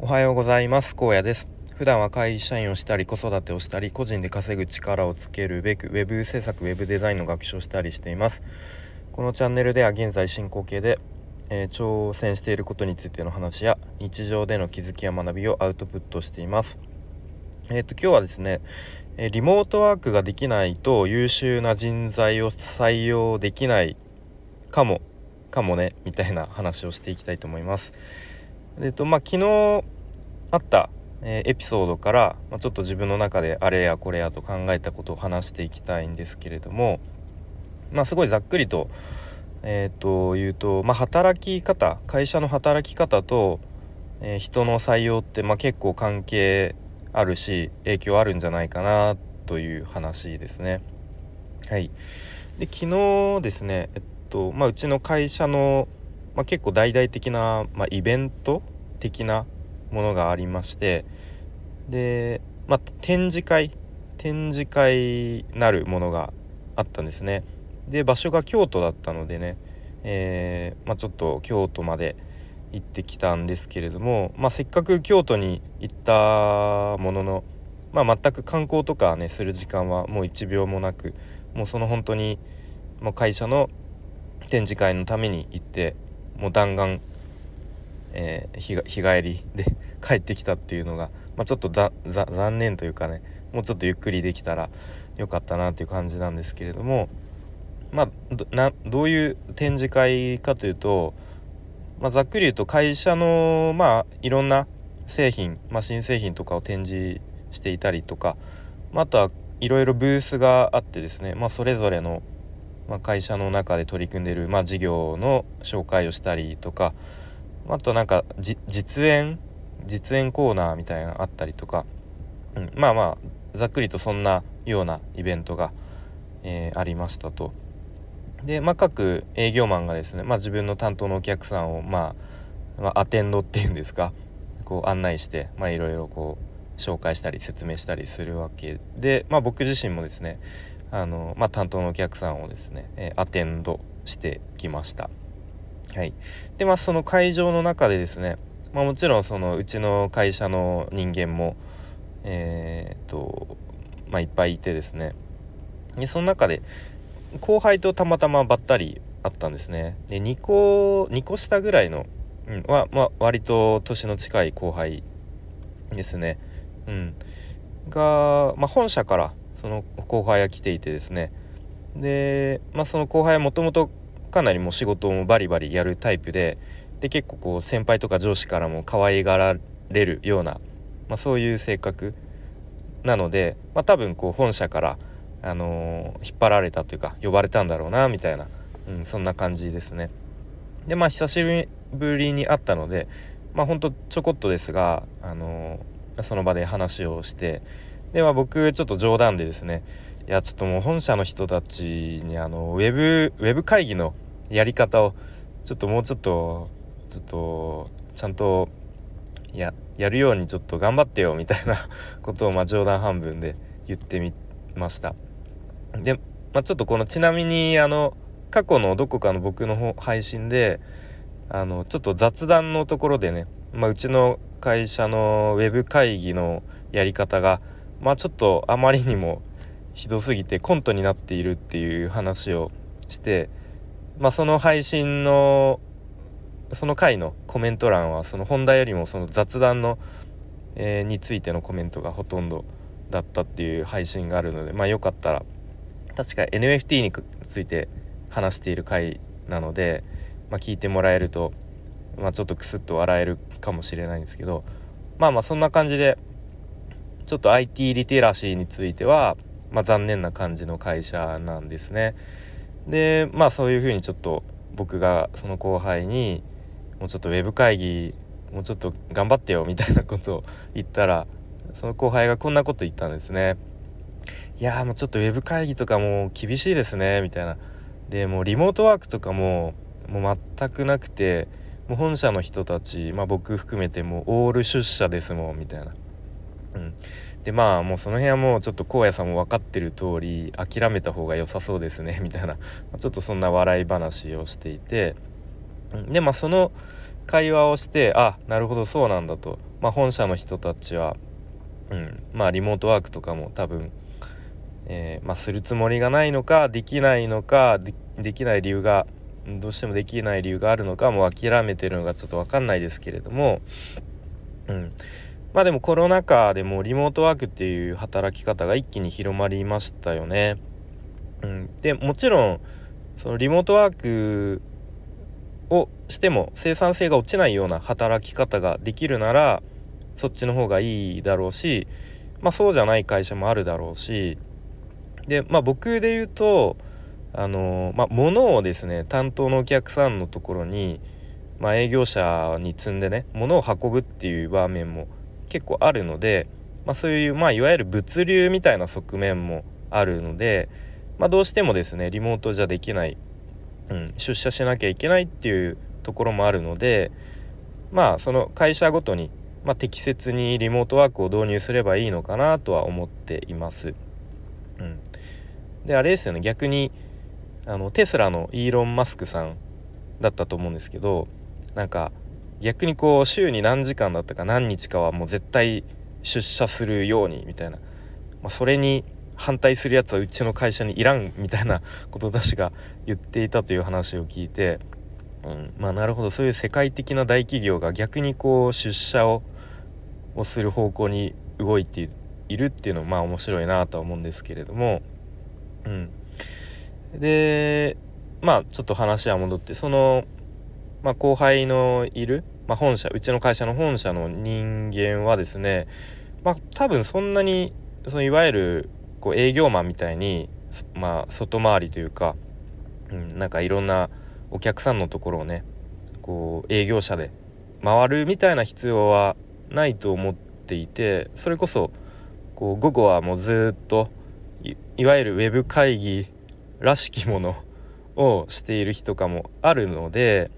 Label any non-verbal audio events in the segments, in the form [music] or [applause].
おはようございます。高野です。普段は会社員をしたり子育てをしたり個人で稼ぐ力をつけるべく web 制作 web デザインの学習をしたりしています。このチャンネルでは現在進行形で、えー、挑戦していることについての話や日常での気づきや学びをアウトプットしています。えっ、ー、と今日はですねリモートワークができないと優秀な人材を採用できないかもかもねみたいな話をしていきたいと思います。えっとまあ昨日あった、え、エピソードから、まあ、ちょっと自分の中であれやこれやと考えたことを話していきたいんですけれどもまあすごいざっくりと,、えー、と言うと、まあ、働き方会社の働き方と、えー、人の採用って、まあ、結構関係あるし影響あるんじゃないかなという話ですね。はい、で昨日ですね、えっとまあ、うちの会社の、まあ、結構大々的な、まあ、イベント的なものがありましてで、まあ、展示会展示会なるものがあったんですね。で場所が京都だったのでね、えー、まあ、ちょっと京都まで行ってきたんですけれども、まあ、せっかく京都に行ったものの、まあ、全く観光とかねする時間はもう1秒もなくもうその本当にもう会社の展示会のために行ってもう弾丸、えー、日日帰りで [laughs] 帰ってきたっていうのが、まあ、ちょっと残念というかねもうちょっとゆっくりできたらよかったなっていう感じなんですけれどもまあどういう展示会かというとまあ、ざっくり言うと会社のまあいろんな製品、まあ、新製品とかを展示していたりとか、まあ、あとはいろいろブースがあってですね、まあ、それぞれの、まあ、会社の中で取り組んでいる、まあ、事業の紹介をしたりとかあとなんか実演実演コーナーみたいなのあったりとか、うん、まあまあざっくりとそんなようなイベントが、えー、ありましたと。で、まあ、各営業マンがですね、まあ、自分の担当のお客さんを、まあ、まあ、アテンドっていうんですかこう案内していろいろこう紹介したり説明したりするわけで、まあ、僕自身もですねあの、まあ、担当のお客さんをですね、えー、アテンドしてきました。はい、でまあその会場の中でですね、まあ、もちろんそのうちの会社の人間もえー、っとまあいっぱいいてですね。でその中で後輩とたまたまばったりあったんですね。で2個2個下ぐらいの、うん、は、まあ、割と年の近い後輩ですね。うん。が、まあ、本社からその後輩が来ていてですねで、まあ、その後輩はもともとかなりもう仕事もバリバリやるタイプでで結構こう先輩とか上司からも可愛がられるような、まあ、そういう性格なので、まあ、多分こう本社からあのー、引っ張られたというか呼ばれたんだろうなみたいな、うん、そんな感じですね。でまあ久しぶりに会ったのでまあほんとちょこっとですが、あのー、その場で話をしてでまあ僕ちょっと冗談でですねいやちょっともう本社の人たちにあのウェブウェブ会議のやり方をちょっともうちょっとちょっとちゃんとややるようにちょっと頑張ってよみたいな [laughs] ことをまあ冗談半分で言ってみました。で、まあ、ちょっとこのちなみにあの過去のどこかの僕の配信であのちょっと雑談のところでね、まあ、うちの会社のウェブ会議のやり方がまあちょっとあまりにもひどすぎてコントになっているっていう話をして、まあ、その配信のその回のコメント欄はその本題よりもその雑談の、えー、についてのコメントがほとんどだったっていう配信があるのでまあよかったら確か NFT について話している回なので、まあ、聞いてもらえると、まあ、ちょっとクスッと笑えるかもしれないんですけどまあまあそんな感じでちょっと IT リテラシーについては、まあ、残念な感じの会社なんですね。でまあそういうふうにちょっと僕がその後輩にもうちょっとウェブ会議もうちょっと頑張ってよみたいなことを [laughs] 言ったらその後輩がこんなこと言ったんですね。いやもうちょっとウェブ会議とかもう厳しいですねみたいなでもうリモートワークとかももう全くなくてもう本社の人たち、まあ、僕含めてもうオール出社ですもんみたいな。うん、でまあもうその辺はもうちょっと荒野さんも分かってる通り諦めた方が良さそうですね [laughs] みたいな。ちょっとそんな笑い話をしていて。でまあその会話をしてあなるほどそうなんだと、まあ、本社の人たちは、うん、まあリモートワークとかも多分、えー、まあ、するつもりがないのかできないのかできない理由がどうしてもできない理由があるのかもう諦めてるのがちょっと分かんないですけれども、うん、まあでもコロナ禍でもリモートワークっていう働き方が一気に広まりましたよね。うん、でもちろんそのリモートワークをしても生産性が落ちないような働き方ができるならそっちの方がいいだろうし、まあ、そうじゃない会社もあるだろうしで、まあ、僕で言うとあのまあ、物をですね担当のお客さんのところに、まあ、営業者に積んでね物を運ぶっていう場面も結構あるので、まあ、そういう、まあ、いわゆる物流みたいな側面もあるので、まあ、どうしてもですねリモートじゃできない、うん、出社しなきゃいけないっていうところもあるのでまあその会社ごとに、まあ、適切にリモートワークを導入すればいいのかなとは思っています。うん、であれですよね逆にあのテスラのイーロン・マスクさんだったと思うんですけどなんか逆にこう週に何時間だったか何日かはもう絶対出社するようにみたいな、まあ、それに反対するやつはうちの会社にいらんみたいなことを私が言っていたという話を聞いて、うん、まあなるほど。そういう世界的な大企業が逆にこう出社ををする方向に動いているっていうのもまあ面白いなとは思うんですけれども、うん、でまあちょっと話は戻ってその、まあ、後輩のいる、まあ、本社うちの会社の本社の人間はですねまあ多分そんなにそのいわゆるこう営業マンみたいに、まあ、外回りというか、うん、なんかいろんなお客さんのところをねこう営業車で回るみたいな必要はないと思っていてそれこそこう午後はもうずっといわゆるウェブ会議らしきものをしている日とかもあるので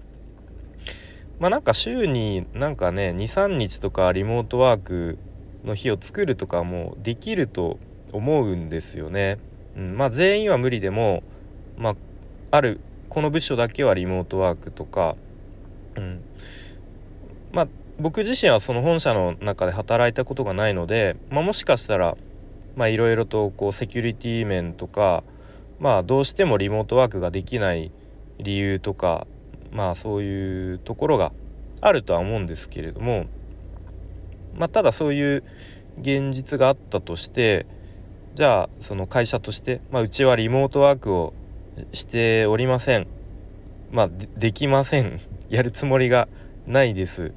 まあなんか週になんかね23日とかリモートワークの日を作るとかもできると思うんですよね。うん、まあ全員は無理でもまああるこの部署だけはリモートワークとか、うん、まあ僕自身はその本社の中で働いたことがないので、まあ、もしかしたらいろいろとこうセキュリティ面とかまあどうしてもリモートワークができない理由とかまあそういうところがあるとは思うんですけれどもまあただそういう現実があったとしてじゃあその会社として、まあ、うちはリモートワークをしておりません。まあできません。[laughs] やるつもりがないです、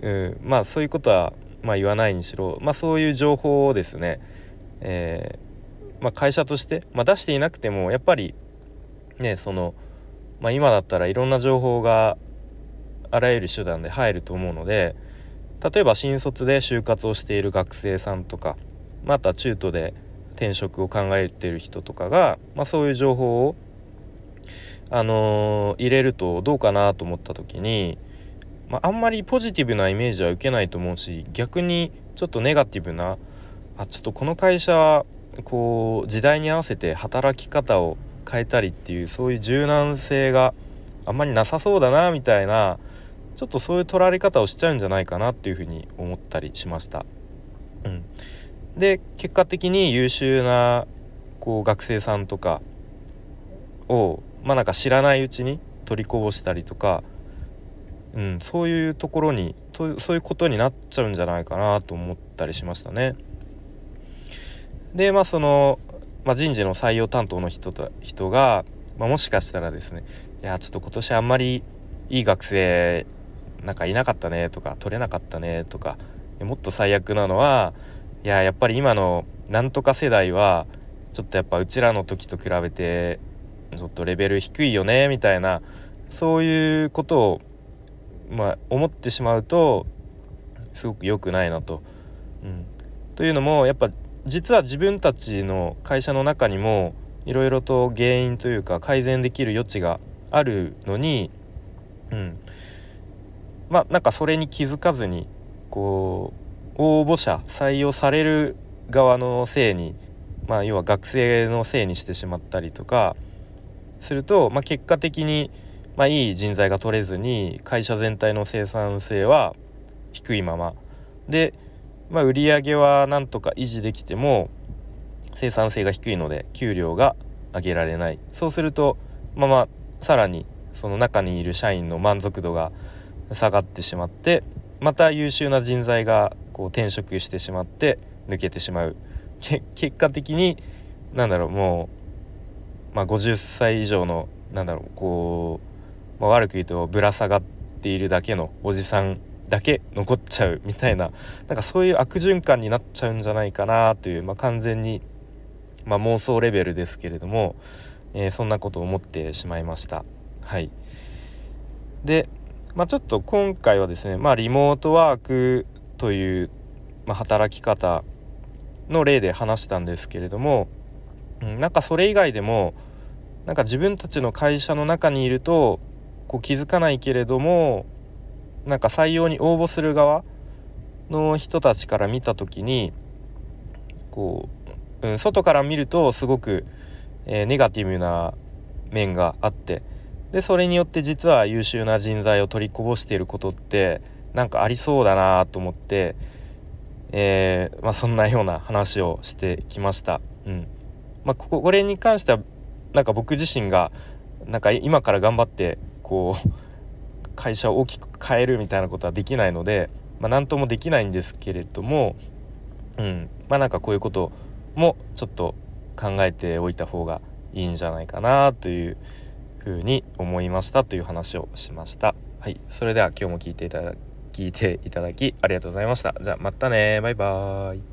うん、まあそういうことはまあ言わないにしろまあそういう情報をですね、えーまあ、会社として、まあ、出していなくてもやっぱりねその、まあ、今だったらいろんな情報があらゆる手段で入ると思うので例えば新卒で就活をしている学生さんとかまた中途で転職を考えている人とかが、まあ、そういう情報を、あのー、入れるとどうかなと思った時に、まあ、あんまりポジティブなイメージは受けないと思うし逆にちょっとネガティブなあちょっとこの会社こう時代に合わせて働き方を変えたりっていうそういう柔軟性があんまりなさそうだなみたいなちょっとそういう取られ方をしちゃうんじゃないかなっていうふうに思ったりしました。うん、で結果的に優秀なこう学生さんとかをまあなんか知らないうちに取りこぼしたりとか、うん、そういうところにとそういうことになっちゃうんじゃないかなと思ったりしましたね。でまあその、まあ、人事の採用担当の人と人が、まあ、もしかしたらですねいやちょっと今年あんまりいい学生なんかいなかったねとか取れなかったねとかもっと最悪なのはいややっぱり今のなんとか世代はちょっとやっぱうちらの時と比べてちょっとレベル低いよねみたいなそういうことをまあ思ってしまうとすごく良くないなと。うん、というのもやっぱ実は自分たちの会社の中にもいろいろと原因というか改善できる余地があるのに、うん、まあなんかそれに気づかずにこう応募者採用される側のせいに、まあ、要は学生のせいにしてしまったりとかすると、まあ、結果的にまあ、いい人材が取れずに会社全体の生産性は低いまま。で、まあ、売り上げはなんとか維持できても生産性が低いので給料が上げられない。そうするとまあまあさらにその中にいる社員の満足度が下がってしまってまた優秀な人材がこう転職してしまって抜けてしまう。結果的になんだろうもう、まあ、50歳以上のなんだろうこう、まあ、悪く言うとぶら下がっているだけのおじさんだけ残っちゃうみたいななんかそういう悪循環になっちゃうんじゃないかなという、まあ、完全に、まあ、妄想レベルですけれども、えー、そんなことを思ってしまいました。はいで、まあ、ちょっと今回はですね、まあ、リモートワークという、まあ、働き方の例で話したんですけれども、うん、なんかそれ以外でもなんか自分たちの会社の中にいるとこう気づかないけれどもなんか採用に応募する側の人たちから見た時にこう、うん、外から見るとすごく、えー、ネガティブな面があってでそれによって実は優秀な人材を取りこぼしていることってなんかありそうだなと思って、えー、まあ、そんなような話をしてきました。うんまあ、これに関してはなんか僕自身がなんか今から頑張ってこう会社を大きく変えるみたいなことはできないので、まあ、何ともできないんですけれども、うん、まあなんかこういうこともちょっと考えておいた方がいいんじゃないかなというふうに思いましたという話をしました。はい、それでは今日も聞いていただ聞いていただきありがとうございました。じゃあまたねバイバーイ。